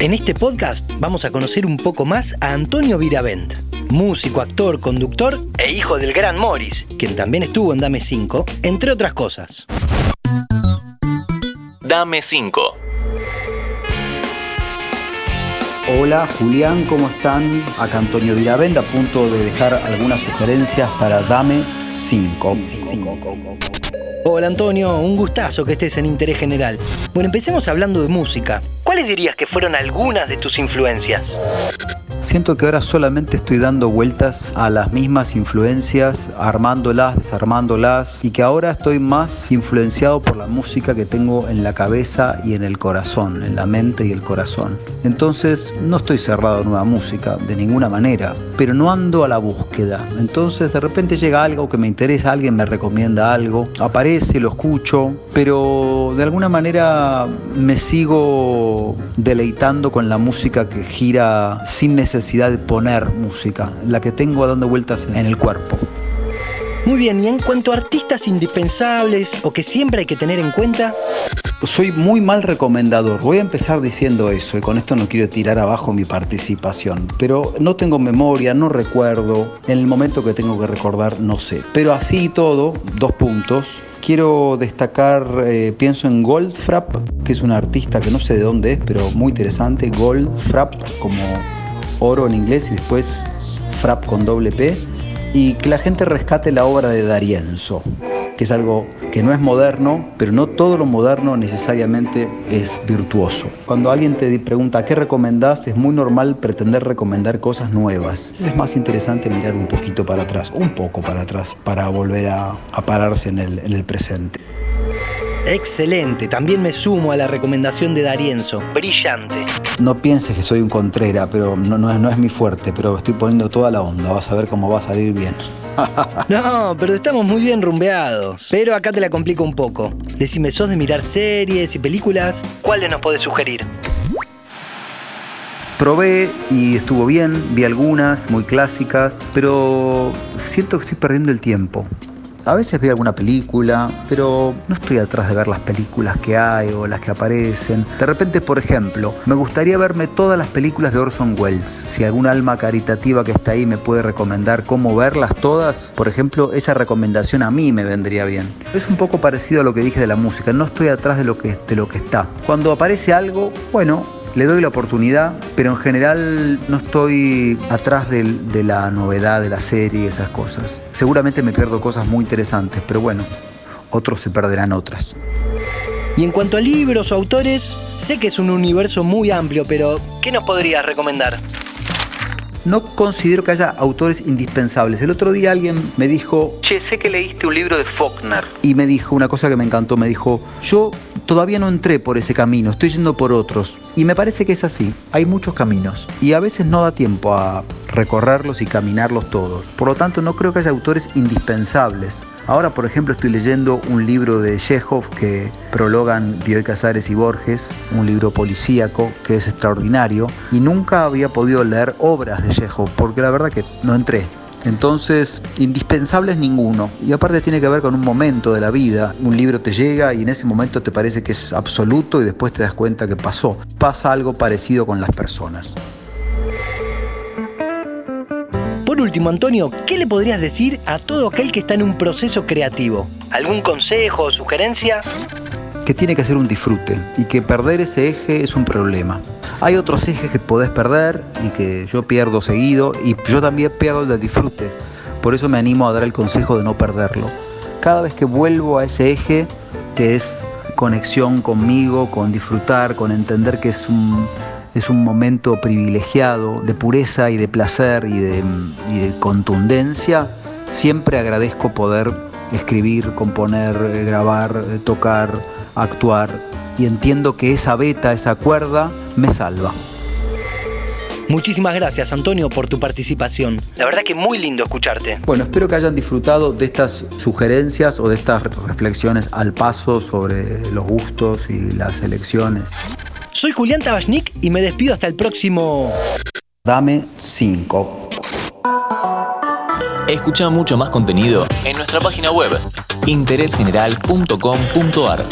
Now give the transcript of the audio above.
En este podcast vamos a conocer un poco más a Antonio Viravent, músico, actor, conductor e hijo del gran Morris, quien también estuvo en Dame 5, entre otras cosas. Dame 5. Hola Julián, ¿cómo están? Acá Antonio Viravent a punto de dejar algunas sugerencias para Dame 5. Hola Antonio, un gustazo que estés en Interés General. Bueno, empecemos hablando de música. ¿Cuáles dirías que fueron algunas de tus influencias? Siento que ahora solamente estoy dando vueltas a las mismas influencias, armándolas, desarmándolas, y que ahora estoy más influenciado por la música que tengo en la cabeza y en el corazón, en la mente y el corazón. Entonces no estoy cerrado a nueva música, de ninguna manera, pero no ando a la búsqueda. Entonces de repente llega algo que me interesa, alguien me recomienda algo, aparece, lo escucho, pero de alguna manera me sigo deleitando con la música que gira sin necesidad de poner música, la que tengo dando vueltas en el cuerpo. Muy bien, y en cuanto a artistas indispensables o que siempre hay que tener en cuenta, soy muy mal recomendador. Voy a empezar diciendo eso y con esto no quiero tirar abajo mi participación. Pero no tengo memoria, no recuerdo. En el momento que tengo que recordar, no sé. Pero así y todo, dos puntos. Quiero destacar, eh, pienso en Goldfrapp, que es un artista que no sé de dónde es, pero muy interesante. Goldfrapp, como oro en inglés y después frap con doble P, y que la gente rescate la obra de Darienzo, que es algo que no es moderno, pero no todo lo moderno necesariamente es virtuoso. Cuando alguien te pregunta qué recomendás, es muy normal pretender recomendar cosas nuevas. Es más interesante mirar un poquito para atrás, un poco para atrás, para volver a, pararse en el, en el presente. Excelente, también me sumo a la recomendación de Darienzo. Brillante. No pienses que soy un contrera, pero no, no es mi fuerte, pero estoy poniendo toda la onda, vas a ver cómo va a salir bien. no, pero estamos muy bien rumbeados. Pero acá te la complico un poco. Decime, ¿sos de mirar series y películas? ¿Cuáles nos podés sugerir? Probé y estuvo bien, vi algunas muy clásicas, pero siento que estoy perdiendo el tiempo. A veces veo alguna película, pero no estoy atrás de ver las películas que hay o las que aparecen. De repente, por ejemplo, me gustaría verme todas las películas de Orson Welles. Si algún alma caritativa que está ahí me puede recomendar cómo verlas todas, por ejemplo, esa recomendación a mí me vendría bien. Es un poco parecido a lo que dije de la música, no estoy atrás de lo que, de lo que está. Cuando aparece algo, bueno, le doy la oportunidad, pero en general no estoy atrás de, la novedad de la serie y esas cosas. Seguramente me pierdo cosas muy interesantes, pero bueno, otros se perderán otras. Y en cuanto a libros o autores, sé que es un universo muy amplio, pero ¿qué nos podrías recomendar? No considero que haya autores indispensables. El otro día alguien me dijo, che, sé que leíste un libro de Faulkner. Y me dijo una cosa que me encantó, me dijo, yo todavía no entré por ese camino, estoy yendo por otros. Y me parece que es así, hay muchos caminos y a veces no da tiempo a recorrerlos y caminarlos todos. Por lo tanto, no creo que haya autores indispensables. Ahora, por ejemplo, estoy leyendo un libro de Chekhov que prologan Bioy Casares y Borges, un libro policíaco que es extraordinario, y nunca había podido leer obras de Chekhov porque la verdad que no entré. Entonces, indispensable es ninguno. Y aparte tiene que ver con un momento de la vida. Un libro te llega y en ese momento te parece que es absoluto y después te das cuenta que pasó. Pasa algo parecido con las personas. Por último, Antonio, ¿qué le podrías decir a todo aquel que está en un proceso creativo? ¿Algún consejo o sugerencia? Que tiene que ser un disfrute y que perder ese eje es un problema. Hay otros ejes que podés perder y que yo pierdo seguido y yo también pierdo el del disfrute. Por eso me animo a dar el consejo de no perderlo. Cada vez que vuelvo a ese eje, que es conexión conmigo, con disfrutar, con entender que es un, es un momento privilegiado de pureza y de placer y de, y de contundencia, siempre agradezco poder escribir, componer, grabar, tocar, actuar y entiendo que esa beta, esa cuerda, me salva. Muchísimas gracias Antonio por tu participación. La verdad que muy lindo escucharte. Bueno, espero que hayan disfrutado de estas sugerencias o de estas reflexiones al paso sobre los gustos y las elecciones. Soy Julián Tabachnik y me despido hasta el próximo... Dame 5. Escucha mucho más contenido en nuestra página web interésgeneral.com.ar.